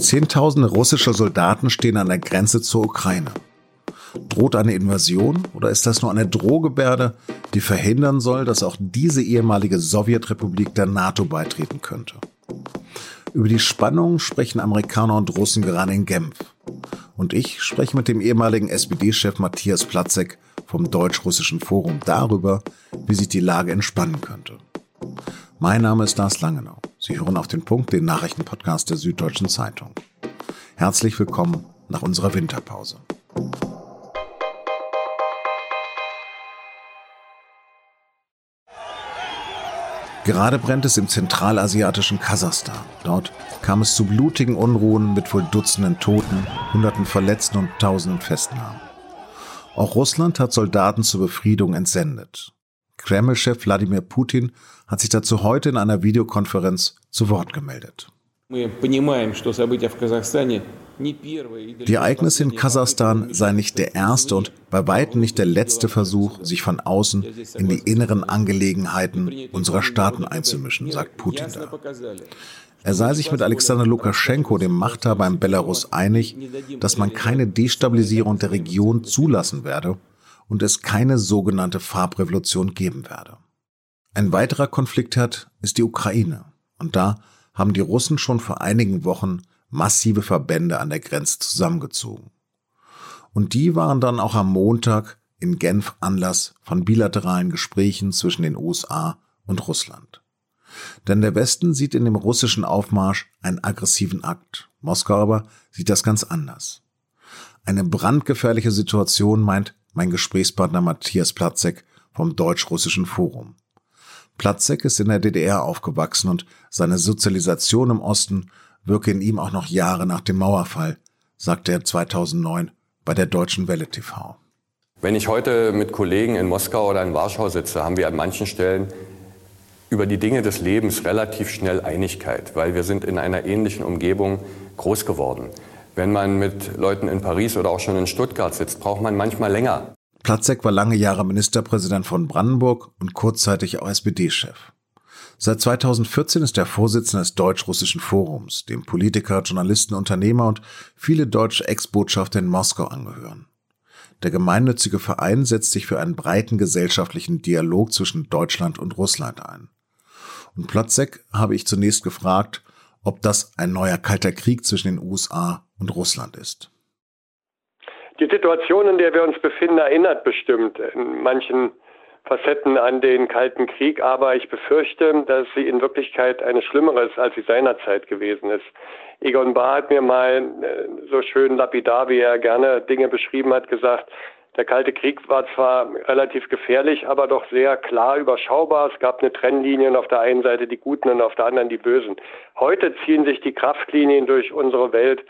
Zehntausende russische Soldaten stehen an der Grenze zur Ukraine. Droht eine Invasion oder ist das nur eine Drohgebärde, die verhindern soll, dass auch diese ehemalige Sowjetrepublik der NATO beitreten könnte? Über die Spannungen sprechen Amerikaner und Russen gerade in Genf. Und ich spreche mit dem ehemaligen SPD-Chef Matthias Platzek vom Deutsch-Russischen Forum darüber, wie sich die Lage entspannen könnte. Mein Name ist Lars Langenau. Sie hören auf den Punkt den Nachrichtenpodcast der Süddeutschen Zeitung. Herzlich willkommen nach unserer Winterpause. Gerade brennt es im zentralasiatischen Kasachstan. Dort kam es zu blutigen Unruhen mit wohl Dutzenden Toten, Hunderten Verletzten und Tausenden Festnahmen. Auch Russland hat Soldaten zur Befriedung entsendet. Kreml-Chef Wladimir Putin hat sich dazu heute in einer Videokonferenz zu Wort gemeldet. Die Ereignisse in Kasachstan seien nicht der erste und bei weitem nicht der letzte Versuch, sich von außen in die inneren Angelegenheiten unserer Staaten einzumischen, sagt Putin da. Er sei sich mit Alexander Lukaschenko, dem Machthaber in Belarus, einig, dass man keine Destabilisierung der Region zulassen werde und es keine sogenannte Farbrevolution geben werde. Ein weiterer Konfliktherd ist die Ukraine. Und da haben die Russen schon vor einigen Wochen massive Verbände an der Grenze zusammengezogen. Und die waren dann auch am Montag in Genf Anlass von bilateralen Gesprächen zwischen den USA und Russland. Denn der Westen sieht in dem russischen Aufmarsch einen aggressiven Akt. Moskau aber sieht das ganz anders. Eine brandgefährliche Situation meint mein Gesprächspartner Matthias Platzek vom Deutsch-Russischen Forum. Platzek ist in der DDR aufgewachsen und seine Sozialisation im Osten wirke in ihm auch noch Jahre nach dem Mauerfall, sagte er 2009 bei der Deutschen Welle TV. Wenn ich heute mit Kollegen in Moskau oder in Warschau sitze, haben wir an manchen Stellen über die Dinge des Lebens relativ schnell Einigkeit, weil wir sind in einer ähnlichen Umgebung groß geworden. Wenn man mit Leuten in Paris oder auch schon in Stuttgart sitzt, braucht man manchmal länger. Platzek war lange Jahre Ministerpräsident von Brandenburg und kurzzeitig auch SPD-Chef. Seit 2014 ist er Vorsitzender des Deutsch-Russischen Forums, dem Politiker, Journalisten, Unternehmer und viele deutsche Ex-Botschafter in Moskau angehören. Der gemeinnützige Verein setzt sich für einen breiten gesellschaftlichen Dialog zwischen Deutschland und Russland ein. Und Platzek habe ich zunächst gefragt, ob das ein neuer kalter Krieg zwischen den USA und Russland ist. Die Situation, in der wir uns befinden, erinnert bestimmt in manchen Facetten an den Kalten Krieg, aber ich befürchte, dass sie in Wirklichkeit eine schlimmere ist, als sie seinerzeit gewesen ist. Egon Bahr hat mir mal äh, so schön lapidar, wie er gerne Dinge beschrieben hat, gesagt, der Kalte Krieg war zwar relativ gefährlich, aber doch sehr klar überschaubar. Es gab eine Trennlinie auf der einen Seite die Guten und auf der anderen die Bösen. Heute ziehen sich die Kraftlinien durch unsere Welt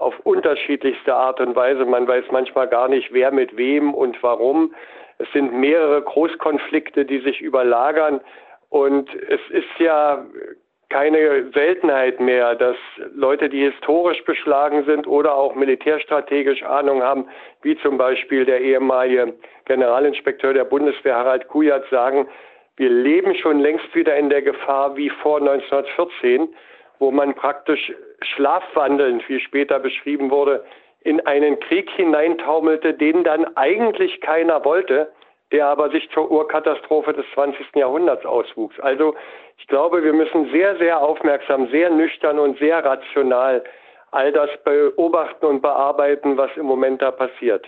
auf unterschiedlichste Art und Weise. Man weiß manchmal gar nicht, wer mit wem und warum. Es sind mehrere Großkonflikte, die sich überlagern. Und es ist ja keine Seltenheit mehr, dass Leute, die historisch beschlagen sind oder auch militärstrategisch Ahnung haben, wie zum Beispiel der ehemalige Generalinspekteur der Bundeswehr Harald Kujat sagen, wir leben schon längst wieder in der Gefahr wie vor 1914, wo man praktisch schlafwandelnd, wie später beschrieben wurde, in einen Krieg hineintaumelte, den dann eigentlich keiner wollte, der aber sich zur Urkatastrophe des 20. Jahrhunderts auswuchs. Also ich glaube, wir müssen sehr, sehr aufmerksam, sehr nüchtern und sehr rational all das beobachten und bearbeiten, was im Moment da passiert.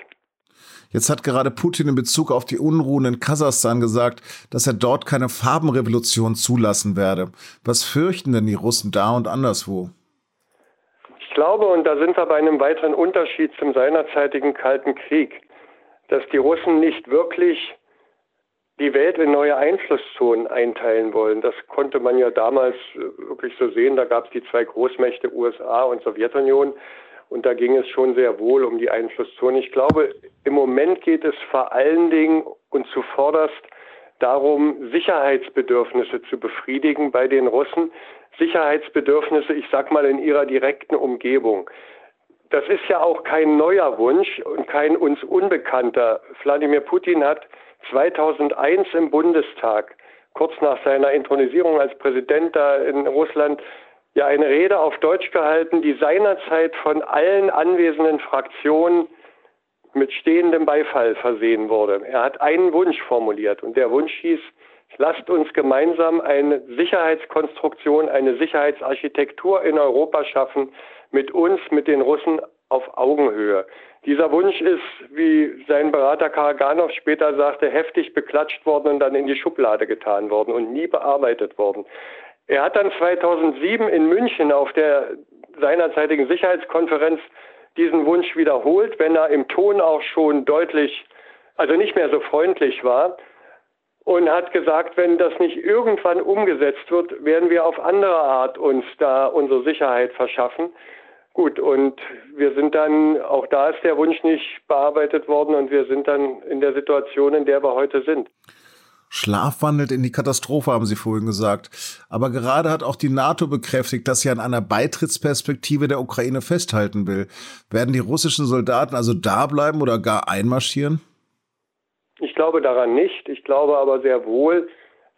Jetzt hat gerade Putin in Bezug auf die Unruhen in Kasachstan gesagt, dass er dort keine Farbenrevolution zulassen werde. Was fürchten denn die Russen da und anderswo? Ich glaube, und da sind wir bei einem weiteren Unterschied zum seinerzeitigen Kalten Krieg, dass die Russen nicht wirklich die Welt in neue Einflusszonen einteilen wollen. Das konnte man ja damals äh, wirklich so sehen. Da gab es die zwei Großmächte USA und Sowjetunion. Und da ging es schon sehr wohl um die Einflusszone. Ich glaube, im Moment geht es vor allen Dingen und zuvorderst darum, Sicherheitsbedürfnisse zu befriedigen bei den Russen. Sicherheitsbedürfnisse, ich sag mal, in ihrer direkten Umgebung. Das ist ja auch kein neuer Wunsch und kein uns unbekannter. Wladimir Putin hat 2001 im Bundestag, kurz nach seiner Intronisierung als Präsident da in Russland, ja eine Rede auf Deutsch gehalten, die seinerzeit von allen anwesenden Fraktionen mit stehendem Beifall versehen wurde. Er hat einen Wunsch formuliert und der Wunsch hieß, lasst uns gemeinsam eine Sicherheitskonstruktion, eine Sicherheitsarchitektur in Europa schaffen, mit uns, mit den Russen auf Augenhöhe. Dieser Wunsch ist, wie sein Berater Karaganov später sagte, heftig beklatscht worden und dann in die Schublade getan worden und nie bearbeitet worden. Er hat dann 2007 in München auf der seinerzeitigen Sicherheitskonferenz diesen Wunsch wiederholt, wenn er im Ton auch schon deutlich, also nicht mehr so freundlich war und hat gesagt, wenn das nicht irgendwann umgesetzt wird, werden wir auf andere Art uns da unsere Sicherheit verschaffen. Gut, und wir sind dann, auch da ist der Wunsch nicht bearbeitet worden und wir sind dann in der Situation, in der wir heute sind. Schlaf wandelt in die Katastrophe, haben Sie vorhin gesagt. Aber gerade hat auch die NATO bekräftigt, dass sie an einer Beitrittsperspektive der Ukraine festhalten will. Werden die russischen Soldaten also da bleiben oder gar einmarschieren? Ich glaube daran nicht. Ich glaube aber sehr wohl,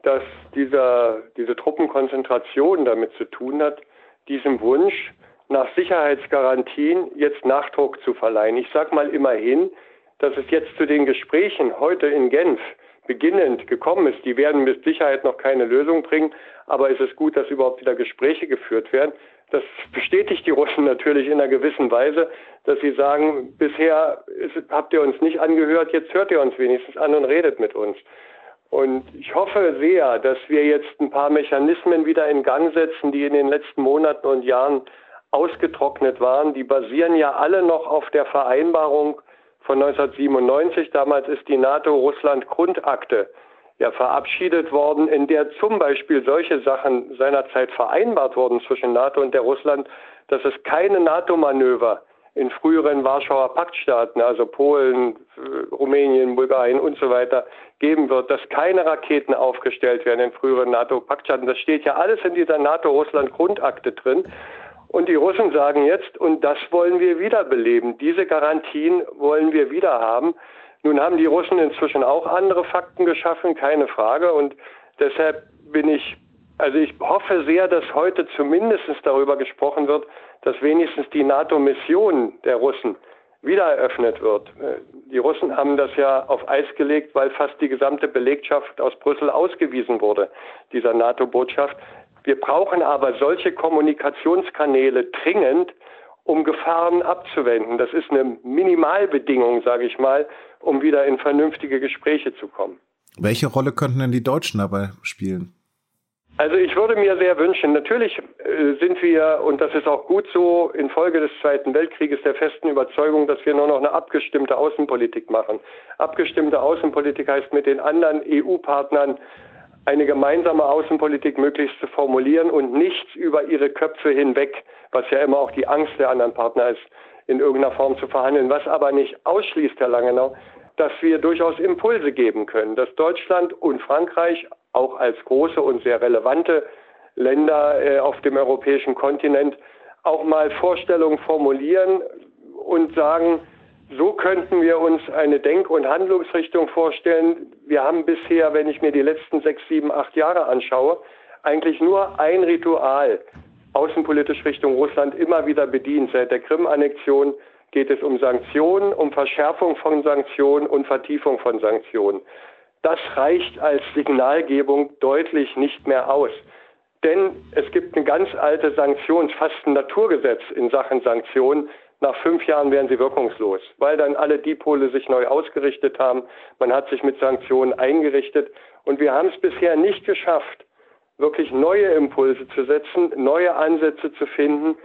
dass dieser, diese Truppenkonzentration damit zu tun hat, diesem Wunsch, nach Sicherheitsgarantien jetzt Nachdruck zu verleihen. Ich sage mal immerhin, dass es jetzt zu den Gesprächen heute in Genf beginnend gekommen ist. Die werden mit Sicherheit noch keine Lösung bringen, aber es ist gut, dass überhaupt wieder Gespräche geführt werden. Das bestätigt die Russen natürlich in einer gewissen Weise, dass sie sagen, bisher habt ihr uns nicht angehört, jetzt hört ihr uns wenigstens an und redet mit uns. Und ich hoffe sehr, dass wir jetzt ein paar Mechanismen wieder in Gang setzen, die in den letzten Monaten und Jahren ausgetrocknet waren. Die basieren ja alle noch auf der Vereinbarung von 1997. Damals ist die NATO-Russland-Grundakte ja verabschiedet worden, in der zum Beispiel solche Sachen seinerzeit vereinbart wurden zwischen NATO und der Russland, dass es keine NATO-Manöver in früheren Warschauer Paktstaaten, also Polen, äh, Rumänien, Bulgarien und so weiter, geben wird, dass keine Raketen aufgestellt werden in früheren NATO-Paktstaaten. Das steht ja alles in dieser NATO-Russland-Grundakte drin. Und die Russen sagen jetzt, und das wollen wir wiederbeleben. Diese Garantien wollen wir wieder haben. Nun haben die Russen inzwischen auch andere Fakten geschaffen, keine Frage. Und deshalb bin ich, also ich hoffe sehr, dass heute zumindest darüber gesprochen wird, dass wenigstens die NATO-Mission der Russen wieder eröffnet wird. Die Russen haben das ja auf Eis gelegt, weil fast die gesamte Belegschaft aus Brüssel ausgewiesen wurde, dieser NATO-Botschaft. Wir brauchen aber solche Kommunikationskanäle dringend, um Gefahren abzuwenden. Das ist eine Minimalbedingung, sage ich mal, um wieder in vernünftige Gespräche zu kommen. Welche Rolle könnten denn die Deutschen dabei spielen? Also ich würde mir sehr wünschen, natürlich äh, sind wir, und das ist auch gut so, infolge des Zweiten Weltkrieges der festen Überzeugung, dass wir nur noch eine abgestimmte Außenpolitik machen. Abgestimmte Außenpolitik heißt mit den anderen EU-Partnern eine gemeinsame Außenpolitik möglichst zu formulieren und nichts über ihre Köpfe hinweg, was ja immer auch die Angst der anderen Partner ist, in irgendeiner Form zu verhandeln. Was aber nicht ausschließt, Herr Langenau, dass wir durchaus Impulse geben können, dass Deutschland und Frankreich auch als große und sehr relevante Länder äh, auf dem europäischen Kontinent auch mal Vorstellungen formulieren und sagen, so könnten wir uns eine Denk- und Handlungsrichtung vorstellen. Wir haben bisher, wenn ich mir die letzten sechs, sieben, acht Jahre anschaue, eigentlich nur ein Ritual außenpolitisch Richtung Russland immer wieder bedient. Seit der Krim-Annexion geht es um Sanktionen, um Verschärfung von Sanktionen und Vertiefung von Sanktionen. Das reicht als Signalgebung deutlich nicht mehr aus. Denn es gibt eine ganz alte Sanktions-, fast ein Naturgesetz in Sachen Sanktionen, nach fünf Jahren wären sie wirkungslos, weil dann alle Dipole sich neu ausgerichtet haben. Man hat sich mit Sanktionen eingerichtet. Und wir haben es bisher nicht geschafft, wirklich neue Impulse zu setzen, neue Ansätze zu finden,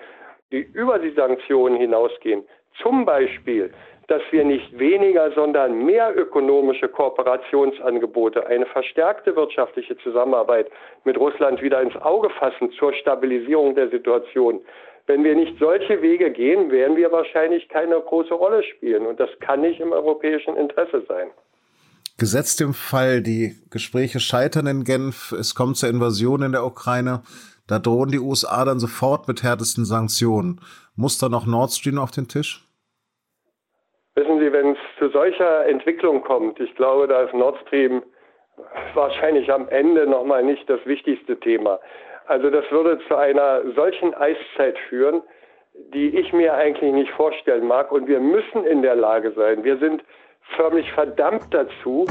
die über die Sanktionen hinausgehen. Zum Beispiel, dass wir nicht weniger, sondern mehr ökonomische Kooperationsangebote, eine verstärkte wirtschaftliche Zusammenarbeit mit Russland wieder ins Auge fassen zur Stabilisierung der Situation. Wenn wir nicht solche Wege gehen, werden wir wahrscheinlich keine große Rolle spielen. Und das kann nicht im europäischen Interesse sein. Gesetzt im Fall, die Gespräche scheitern in Genf, es kommt zur Invasion in der Ukraine, da drohen die USA dann sofort mit härtesten Sanktionen. Muss da noch Nord Stream auf den Tisch? Wissen Sie, wenn es zu solcher Entwicklung kommt, ich glaube, da ist Nord Stream wahrscheinlich am Ende nochmal nicht das wichtigste Thema. Also das würde zu einer solchen Eiszeit führen, die ich mir eigentlich nicht vorstellen mag. Und wir müssen in der Lage sein, wir sind förmlich verdammt dazu,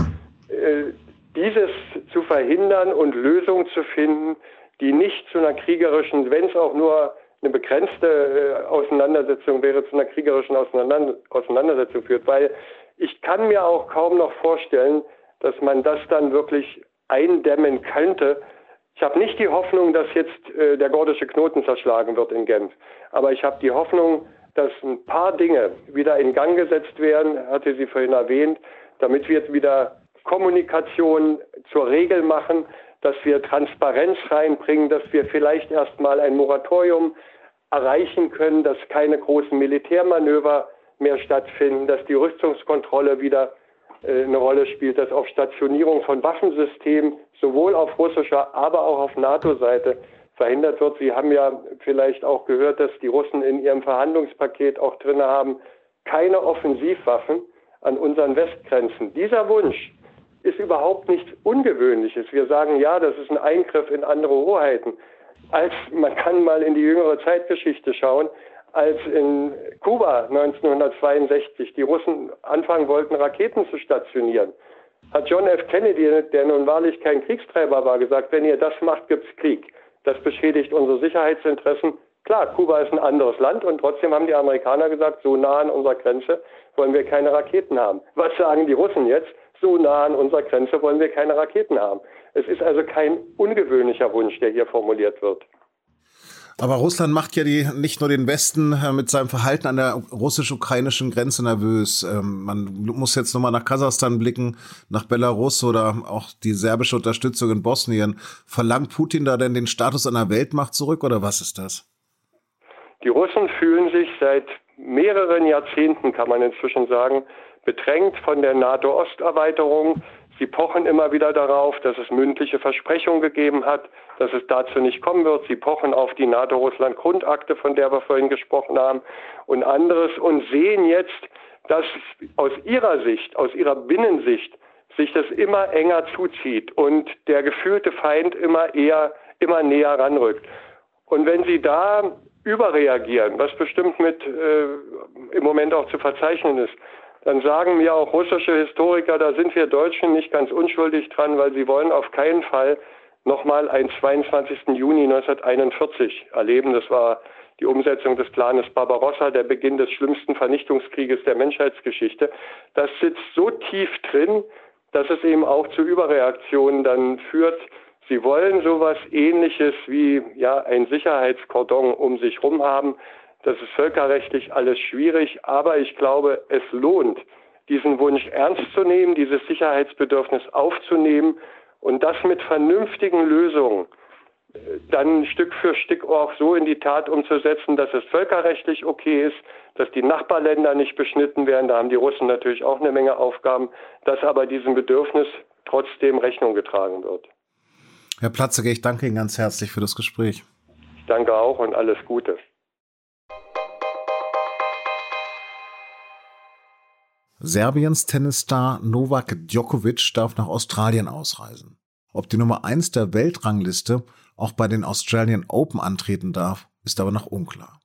äh, dieses zu verhindern und Lösungen zu finden, die nicht zu einer kriegerischen, wenn es auch nur eine begrenzte äh, Auseinandersetzung wäre, zu einer kriegerischen Auseinandersetzung führt. Weil ich kann mir auch kaum noch vorstellen, dass man das dann wirklich eindämmen könnte. Ich habe nicht die Hoffnung, dass jetzt äh, der gordische Knoten zerschlagen wird in Genf. Aber ich habe die Hoffnung, dass ein paar Dinge wieder in Gang gesetzt werden, hatte sie vorhin erwähnt, damit wir wieder Kommunikation zur Regel machen, dass wir Transparenz reinbringen, dass wir vielleicht erstmal ein Moratorium erreichen können, dass keine großen Militärmanöver mehr stattfinden, dass die Rüstungskontrolle wieder eine Rolle spielt, dass auch Stationierung von Waffensystemen sowohl auf russischer, aber auch auf NATO-Seite verhindert wird. Sie haben ja vielleicht auch gehört, dass die Russen in ihrem Verhandlungspaket auch drin haben, keine Offensivwaffen an unseren Westgrenzen. Dieser Wunsch ist überhaupt nichts Ungewöhnliches. Wir sagen ja, das ist ein Eingriff in andere Hoheiten. Als man kann mal in die jüngere Zeitgeschichte schauen, als in Kuba 1962 die Russen anfangen wollten, Raketen zu stationieren, hat John F. Kennedy, der nun wahrlich kein Kriegstreiber war, gesagt, wenn ihr das macht, gibt's Krieg. Das beschädigt unsere Sicherheitsinteressen. Klar, Kuba ist ein anderes Land und trotzdem haben die Amerikaner gesagt, so nah an unserer Grenze wollen wir keine Raketen haben. Was sagen die Russen jetzt? So nah an unserer Grenze wollen wir keine Raketen haben. Es ist also kein ungewöhnlicher Wunsch, der hier formuliert wird. Aber Russland macht ja die, nicht nur den Westen äh, mit seinem Verhalten an der russisch-ukrainischen Grenze nervös. Ähm, man muss jetzt nochmal nach Kasachstan blicken, nach Belarus oder auch die serbische Unterstützung in Bosnien. Verlangt Putin da denn den Status einer Weltmacht zurück oder was ist das? Die Russen fühlen sich seit mehreren Jahrzehnten, kann man inzwischen sagen, bedrängt von der NATO-Osterweiterung. Sie pochen immer wieder darauf, dass es mündliche Versprechungen gegeben hat, dass es dazu nicht kommen wird. Sie pochen auf die NATO-Russland-Grundakte, von der wir vorhin gesprochen haben, und anderes und sehen jetzt, dass aus ihrer Sicht, aus ihrer Binnensicht, sich das immer enger zuzieht und der gefühlte Feind immer eher, immer näher ranrückt. Und wenn Sie da überreagieren, was bestimmt mit äh, im Moment auch zu verzeichnen ist, dann sagen mir auch russische Historiker, da sind wir Deutschen nicht ganz unschuldig dran, weil sie wollen auf keinen Fall nochmal einen 22. Juni 1941 erleben. Das war die Umsetzung des Planes Barbarossa, der Beginn des schlimmsten Vernichtungskrieges der Menschheitsgeschichte. Das sitzt so tief drin, dass es eben auch zu Überreaktionen dann führt. Sie wollen sowas ähnliches wie ja ein Sicherheitskordon um sich herum haben. Das ist völkerrechtlich alles schwierig, aber ich glaube, es lohnt, diesen Wunsch ernst zu nehmen, dieses Sicherheitsbedürfnis aufzunehmen und das mit vernünftigen Lösungen äh, dann Stück für Stück auch so in die Tat umzusetzen, dass es völkerrechtlich okay ist, dass die Nachbarländer nicht beschnitten werden. Da haben die Russen natürlich auch eine Menge Aufgaben, dass aber diesem Bedürfnis trotzdem Rechnung getragen wird. Herr Platzege, ich danke Ihnen ganz herzlich für das Gespräch. Ich danke auch und alles Gute. Serbiens Tennisstar Novak Djokovic darf nach Australien ausreisen. Ob die Nummer 1 der Weltrangliste auch bei den Australian Open antreten darf, ist aber noch unklar.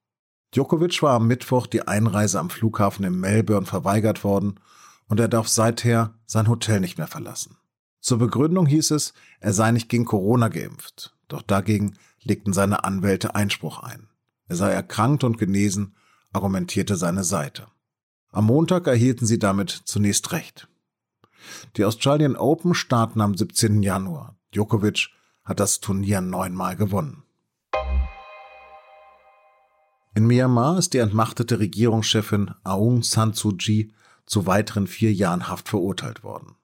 Djokovic war am Mittwoch die Einreise am Flughafen in Melbourne verweigert worden und er darf seither sein Hotel nicht mehr verlassen. Zur Begründung hieß es, er sei nicht gegen Corona geimpft, doch dagegen legten seine Anwälte Einspruch ein. Er sei erkrankt und genesen, argumentierte seine Seite. Am Montag erhielten sie damit zunächst recht. Die Australian Open starten am 17. Januar. Djokovic hat das Turnier neunmal gewonnen. In Myanmar ist die entmachtete Regierungschefin Aung San Suu Kyi zu weiteren vier Jahren Haft verurteilt worden.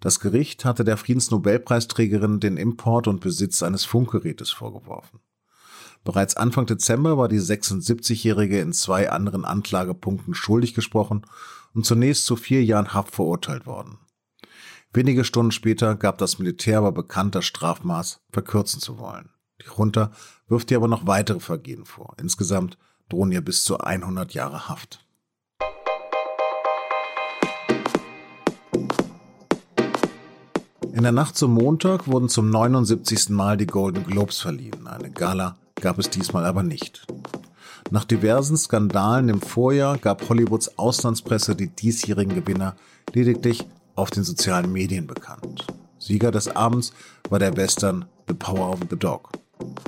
Das Gericht hatte der Friedensnobelpreisträgerin den Import und Besitz eines Funkgerätes vorgeworfen. Bereits Anfang Dezember war die 76-Jährige in zwei anderen Anklagepunkten schuldig gesprochen und zunächst zu vier Jahren Haft verurteilt worden. Wenige Stunden später gab das Militär aber bekannt, das Strafmaß verkürzen zu wollen. Die Junta wirft ihr aber noch weitere Vergehen vor. Insgesamt drohen ihr bis zu 100 Jahre Haft. In der Nacht zum Montag wurden zum 79. Mal die Golden Globes verliehen. Eine Gala gab es diesmal aber nicht. Nach diversen Skandalen im Vorjahr gab Hollywoods Auslandspresse die diesjährigen Gewinner lediglich auf den sozialen Medien bekannt. Sieger des Abends war der Western The Power of the Dog.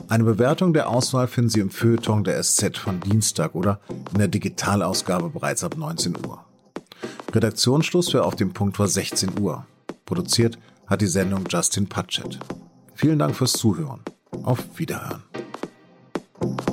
Eine Bewertung der Auswahl finden Sie im Feuilleton der SZ von Dienstag oder in der Digitalausgabe bereits ab 19 Uhr. Redaktionsschluss für Auf dem Punkt war 16 Uhr. Produziert hat die Sendung Justin Patchett. Vielen Dank fürs Zuhören. Auf Wiederhören. thank you